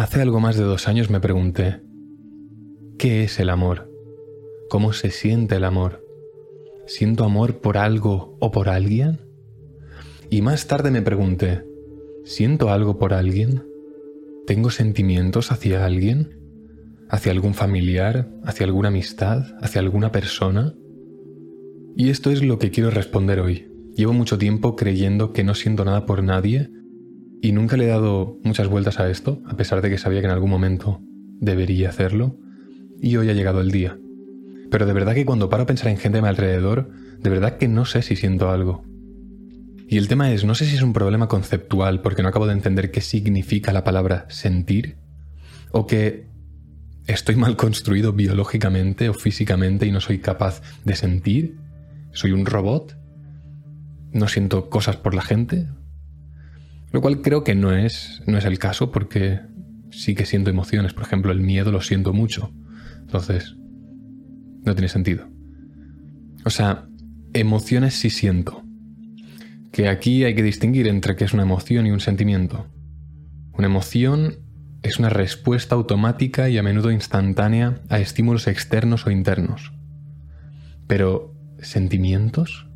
Hace algo más de dos años me pregunté, ¿qué es el amor? ¿Cómo se siente el amor? ¿Siento amor por algo o por alguien? Y más tarde me pregunté, ¿siento algo por alguien? ¿Tengo sentimientos hacia alguien? ¿Hacia algún familiar? ¿Hacia alguna amistad? ¿Hacia alguna persona? Y esto es lo que quiero responder hoy. Llevo mucho tiempo creyendo que no siento nada por nadie y nunca le he dado muchas vueltas a esto, a pesar de que sabía que en algún momento debería hacerlo, y hoy ha llegado el día. Pero de verdad que cuando paro a pensar en gente a mi alrededor, de verdad que no sé si siento algo. Y el tema es, no sé si es un problema conceptual, porque no acabo de entender qué significa la palabra sentir, o que estoy mal construido biológicamente o físicamente y no soy capaz de sentir, soy un robot, no siento cosas por la gente, lo cual creo que no es, no es el caso porque sí que siento emociones. Por ejemplo, el miedo lo siento mucho. Entonces, no tiene sentido. O sea, emociones sí siento. Que aquí hay que distinguir entre qué es una emoción y un sentimiento. Una emoción es una respuesta automática y a menudo instantánea a estímulos externos o internos. Pero, ¿sentimientos?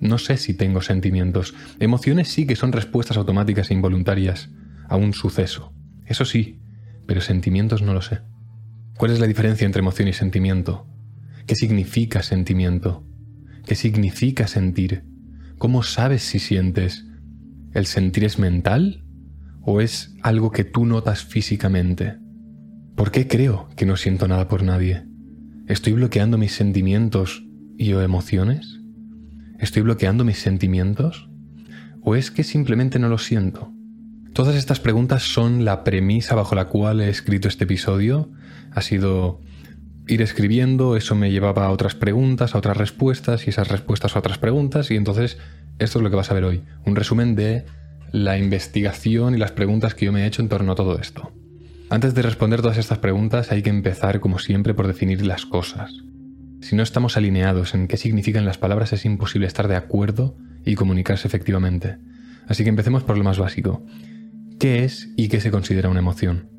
No sé si tengo sentimientos. Emociones sí que son respuestas automáticas e involuntarias a un suceso. Eso sí, pero sentimientos no lo sé. ¿Cuál es la diferencia entre emoción y sentimiento? ¿Qué significa sentimiento? ¿Qué significa sentir? ¿Cómo sabes si sientes? ¿El sentir es mental? ¿O es algo que tú notas físicamente? ¿Por qué creo que no siento nada por nadie? ¿Estoy bloqueando mis sentimientos y o emociones? ¿Estoy bloqueando mis sentimientos? ¿O es que simplemente no lo siento? Todas estas preguntas son la premisa bajo la cual he escrito este episodio. Ha sido ir escribiendo, eso me llevaba a otras preguntas, a otras respuestas y esas respuestas a otras preguntas y entonces esto es lo que vas a ver hoy. Un resumen de la investigación y las preguntas que yo me he hecho en torno a todo esto. Antes de responder todas estas preguntas hay que empezar como siempre por definir las cosas. Si no estamos alineados en qué significan las palabras, es imposible estar de acuerdo y comunicarse efectivamente. Así que empecemos por lo más básico. ¿Qué es y qué se considera una emoción?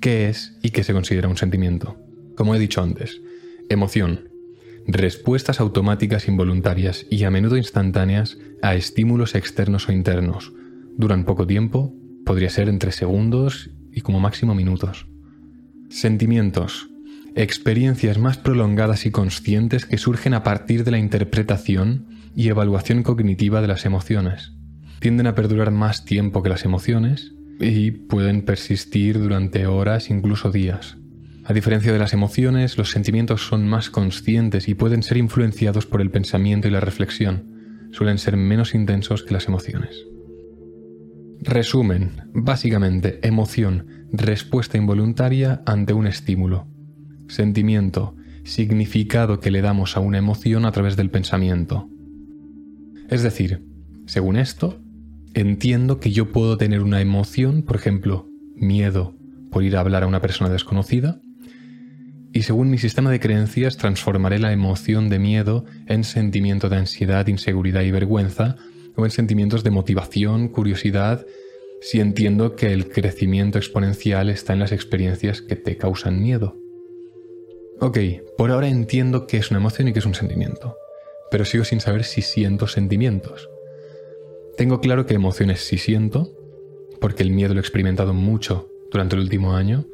¿Qué es y qué se considera un sentimiento? Como he dicho antes, emoción. Respuestas automáticas involuntarias y a menudo instantáneas a estímulos externos o internos. Duran poco tiempo, podría ser entre segundos y como máximo minutos. Sentimientos experiencias más prolongadas y conscientes que surgen a partir de la interpretación y evaluación cognitiva de las emociones. Tienden a perdurar más tiempo que las emociones y pueden persistir durante horas, incluso días. A diferencia de las emociones, los sentimientos son más conscientes y pueden ser influenciados por el pensamiento y la reflexión. Suelen ser menos intensos que las emociones. Resumen, básicamente, emoción, respuesta involuntaria ante un estímulo sentimiento, significado que le damos a una emoción a través del pensamiento. Es decir, según esto, entiendo que yo puedo tener una emoción, por ejemplo, miedo por ir a hablar a una persona desconocida, y según mi sistema de creencias transformaré la emoción de miedo en sentimiento de ansiedad, inseguridad y vergüenza, o en sentimientos de motivación, curiosidad, si entiendo que el crecimiento exponencial está en las experiencias que te causan miedo. Ok, por ahora entiendo qué es una emoción y qué es un sentimiento, pero sigo sin saber si siento sentimientos. Tengo claro que emociones sí siento, porque el miedo lo he experimentado mucho durante el último año,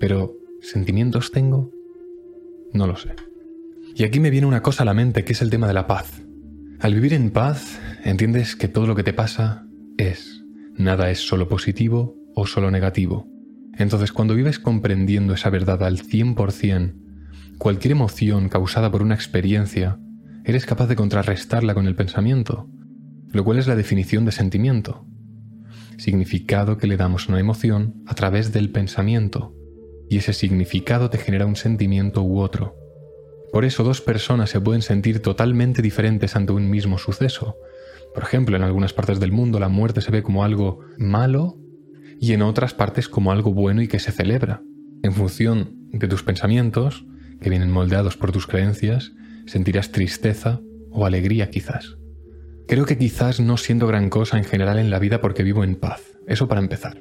pero ¿sentimientos tengo? No lo sé. Y aquí me viene una cosa a la mente, que es el tema de la paz. Al vivir en paz, entiendes que todo lo que te pasa es. Nada es solo positivo o solo negativo. Entonces, cuando vives comprendiendo esa verdad al 100%, Cualquier emoción causada por una experiencia, eres capaz de contrarrestarla con el pensamiento, lo cual es la definición de sentimiento. Significado que le damos a una emoción a través del pensamiento, y ese significado te genera un sentimiento u otro. Por eso dos personas se pueden sentir totalmente diferentes ante un mismo suceso. Por ejemplo, en algunas partes del mundo la muerte se ve como algo malo y en otras partes como algo bueno y que se celebra. En función de tus pensamientos, que vienen moldeados por tus creencias, sentirás tristeza o alegría quizás. Creo que quizás no siento gran cosa en general en la vida porque vivo en paz, eso para empezar.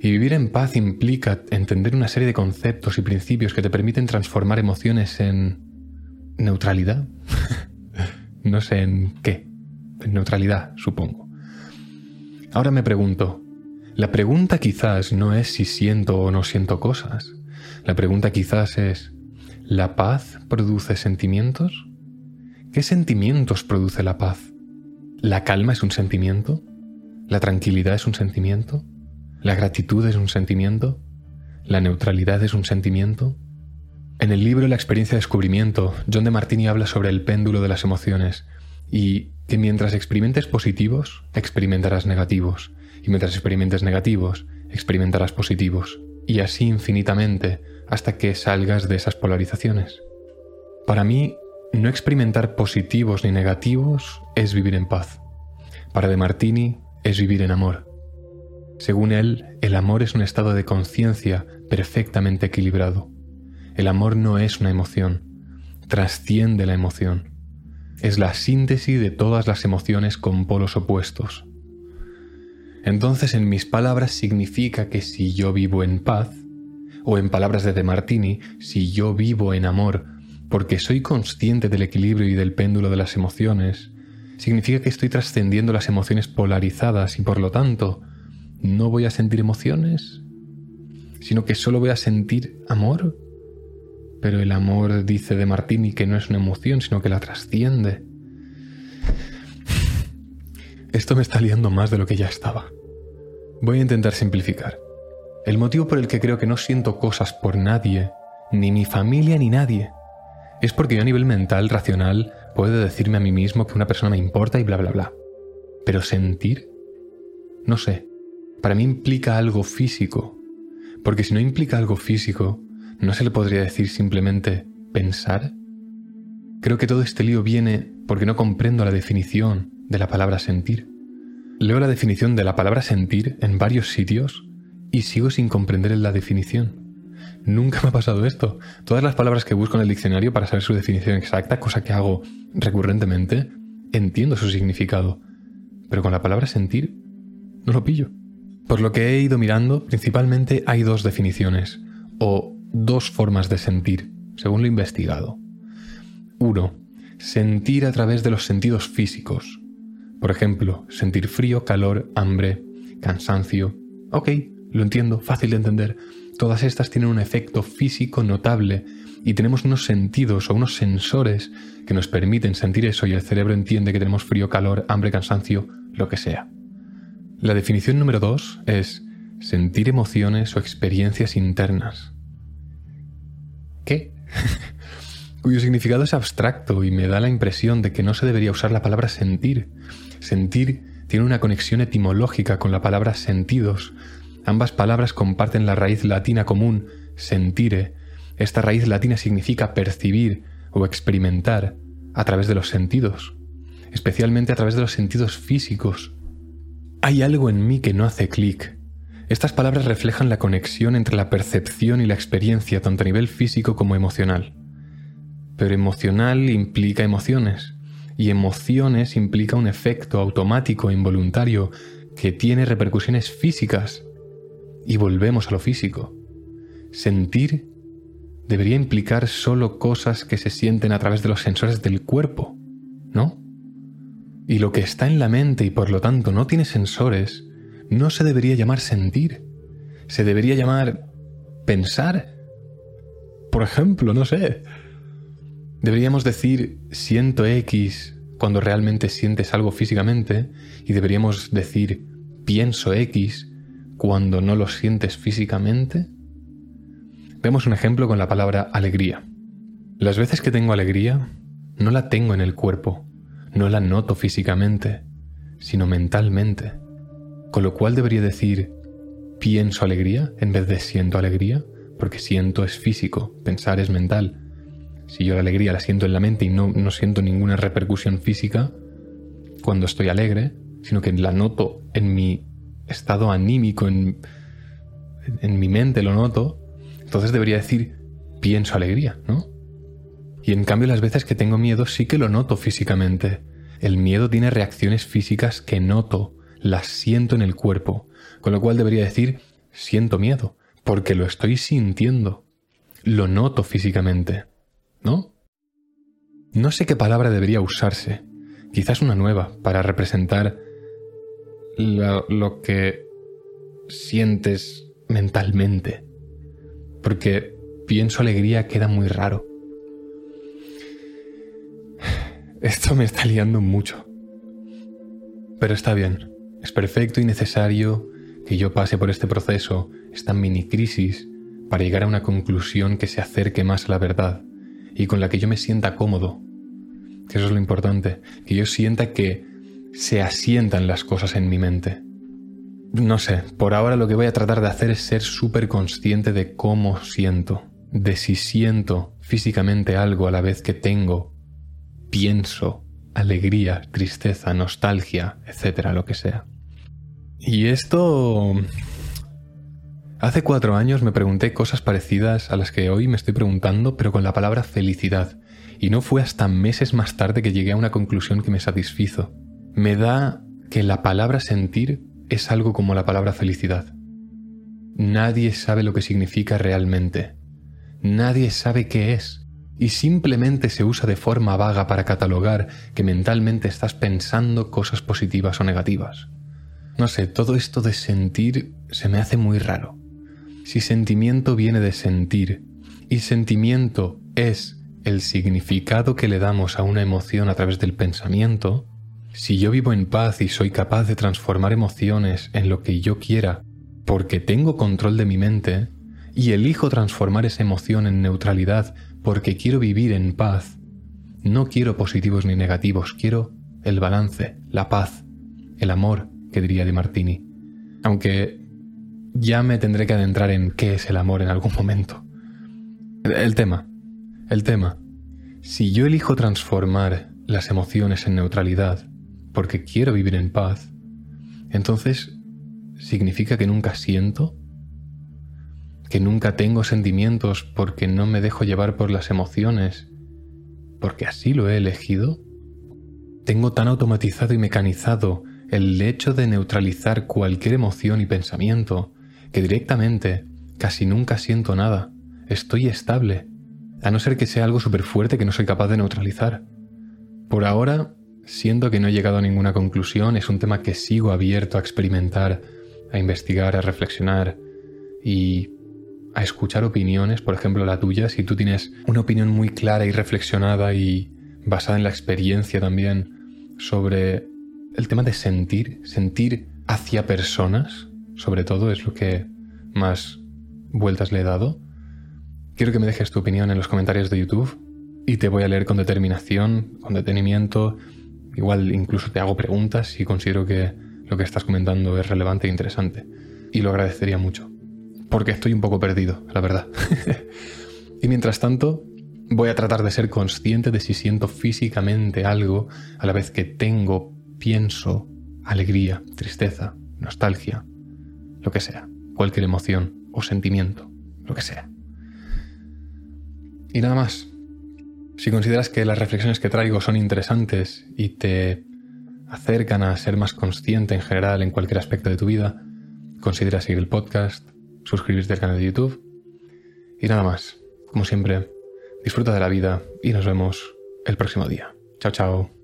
Y vivir en paz implica entender una serie de conceptos y principios que te permiten transformar emociones en neutralidad. no sé en qué. En neutralidad, supongo. Ahora me pregunto, la pregunta quizás no es si siento o no siento cosas. La pregunta quizás es, ¿la paz produce sentimientos? ¿Qué sentimientos produce la paz? ¿La calma es un sentimiento? ¿La tranquilidad es un sentimiento? ¿La gratitud es un sentimiento? ¿La neutralidad es un sentimiento? En el libro La experiencia de descubrimiento, John de Martini habla sobre el péndulo de las emociones y que mientras experimentes positivos, experimentarás negativos y mientras experimentes negativos, experimentarás positivos, y así infinitamente hasta que salgas de esas polarizaciones. Para mí, no experimentar positivos ni negativos es vivir en paz. Para De Martini es vivir en amor. Según él, el amor es un estado de conciencia perfectamente equilibrado. El amor no es una emoción, trasciende la emoción. Es la síntesis de todas las emociones con polos opuestos entonces en mis palabras significa que si yo vivo en paz, o en palabras de De Martini, si yo vivo en amor, porque soy consciente del equilibrio y del péndulo de las emociones, significa que estoy trascendiendo las emociones polarizadas y por lo tanto no voy a sentir emociones, sino que solo voy a sentir amor. Pero el amor, dice De Martini, que no es una emoción, sino que la trasciende. Esto me está liando más de lo que ya estaba. Voy a intentar simplificar. El motivo por el que creo que no siento cosas por nadie, ni mi familia ni nadie, es porque yo a nivel mental, racional, puedo decirme a mí mismo que una persona me importa y bla bla bla. Pero sentir, no sé, para mí implica algo físico, porque si no implica algo físico, ¿no se le podría decir simplemente pensar? Creo que todo este lío viene porque no comprendo la definición de la palabra sentir. Leo la definición de la palabra sentir en varios sitios y sigo sin comprender la definición. Nunca me ha pasado esto. Todas las palabras que busco en el diccionario para saber su definición exacta, cosa que hago recurrentemente, entiendo su significado. Pero con la palabra sentir, no lo pillo. Por lo que he ido mirando, principalmente hay dos definiciones, o dos formas de sentir, según lo investigado. Uno, sentir a través de los sentidos físicos, por ejemplo, sentir frío, calor, hambre, cansancio. Ok, lo entiendo, fácil de entender. Todas estas tienen un efecto físico notable y tenemos unos sentidos o unos sensores que nos permiten sentir eso y el cerebro entiende que tenemos frío, calor, hambre, cansancio, lo que sea. La definición número dos es sentir emociones o experiencias internas. ¿Qué? cuyo significado es abstracto y me da la impresión de que no se debería usar la palabra sentir. Sentir tiene una conexión etimológica con la palabra sentidos. Ambas palabras comparten la raíz latina común, sentire. Esta raíz latina significa percibir o experimentar a través de los sentidos, especialmente a través de los sentidos físicos. Hay algo en mí que no hace clic. Estas palabras reflejan la conexión entre la percepción y la experiencia tanto a nivel físico como emocional. Pero emocional implica emociones, y emociones implica un efecto automático e involuntario que tiene repercusiones físicas. Y volvemos a lo físico. Sentir debería implicar solo cosas que se sienten a través de los sensores del cuerpo, ¿no? Y lo que está en la mente y por lo tanto no tiene sensores, no se debería llamar sentir, se debería llamar pensar. Por ejemplo, no sé, Deberíamos decir siento X cuando realmente sientes algo físicamente y deberíamos decir pienso X cuando no lo sientes físicamente. Vemos un ejemplo con la palabra alegría. Las veces que tengo alegría, no la tengo en el cuerpo, no la noto físicamente, sino mentalmente. Con lo cual debería decir pienso alegría en vez de siento alegría, porque siento es físico, pensar es mental. Si yo la alegría la siento en la mente y no, no siento ninguna repercusión física cuando estoy alegre, sino que la noto en mi estado anímico, en, en mi mente lo noto, entonces debería decir pienso alegría, ¿no? Y en cambio las veces que tengo miedo sí que lo noto físicamente. El miedo tiene reacciones físicas que noto, las siento en el cuerpo, con lo cual debería decir siento miedo, porque lo estoy sintiendo, lo noto físicamente, ¿no? No sé qué palabra debería usarse, quizás una nueva, para representar lo, que sientes mentalmente, porque pienso alegría queda muy raro. Esto me está liando mucho. Pero está bien, es perfecto y necesario que yo pase por este proceso, esta mini crisis, para llegar a una conclusión que se acerque más a la verdad y con la que yo me sienta cómodo. Que eso es lo importante, que yo sienta que se asientan las cosas en mi mente. No sé, por ahora lo que voy a tratar de hacer es ser súper consciente de cómo siento, de si siento físicamente algo a la vez que tengo, pienso, alegría, tristeza, nostalgia, etcétera, lo que sea. Y esto... Hace cuatro años me pregunté cosas parecidas a las que hoy me estoy preguntando, pero con la palabra felicidad. Y no fue hasta meses más tarde que llegué a una conclusión que me satisfizo. Me da que la palabra sentir es algo como la palabra felicidad. Nadie sabe lo que significa realmente. Nadie sabe qué es. Y simplemente se usa de forma vaga para catalogar que mentalmente estás pensando cosas positivas o negativas. No sé, todo esto de sentir se me hace muy raro. Si sentimiento viene de sentir y sentimiento es el significado que le damos a una emoción a través del pensamiento, si yo vivo en paz y soy capaz de transformar emociones en lo que yo quiera porque tengo control de mi mente y elijo transformar esa emoción en neutralidad porque quiero vivir en paz, no quiero positivos ni negativos, quiero el balance, la paz, el amor, que diría Di Martini. Aunque ya me tendré que adentrar en qué es el amor en algún momento. El tema, el tema. Si yo elijo transformar las emociones en neutralidad porque quiero vivir en paz, entonces significa que nunca siento, que nunca tengo sentimientos porque no me dejo llevar por las emociones, porque así lo he elegido. Tengo tan automatizado y mecanizado el hecho de neutralizar cualquier emoción y pensamiento, que directamente casi nunca siento nada, estoy estable, a no ser que sea algo súper fuerte que no soy capaz de neutralizar. Por ahora, siento que no he llegado a ninguna conclusión, es un tema que sigo abierto a experimentar, a investigar, a reflexionar y a escuchar opiniones, por ejemplo la tuya, si tú tienes una opinión muy clara y reflexionada y basada en la experiencia también sobre el tema de sentir, sentir hacia personas, sobre todo, es lo que más vueltas le he dado. Quiero que me dejes tu opinión en los comentarios de YouTube y te voy a leer con determinación, con detenimiento. Igual incluso te hago preguntas si considero que lo que estás comentando es relevante e interesante. Y lo agradecería mucho. Porque estoy un poco perdido, la verdad. y mientras tanto, voy a tratar de ser consciente de si siento físicamente algo a la vez que tengo pienso, alegría, tristeza, nostalgia, lo que sea, cualquier emoción o sentimiento, lo que sea. Y nada más. Si consideras que las reflexiones que traigo son interesantes y te acercan a ser más consciente en general en cualquier aspecto de tu vida, considera seguir el podcast, suscribirte al canal de YouTube y nada más. Como siempre, disfruta de la vida y nos vemos el próximo día. Chao, chao.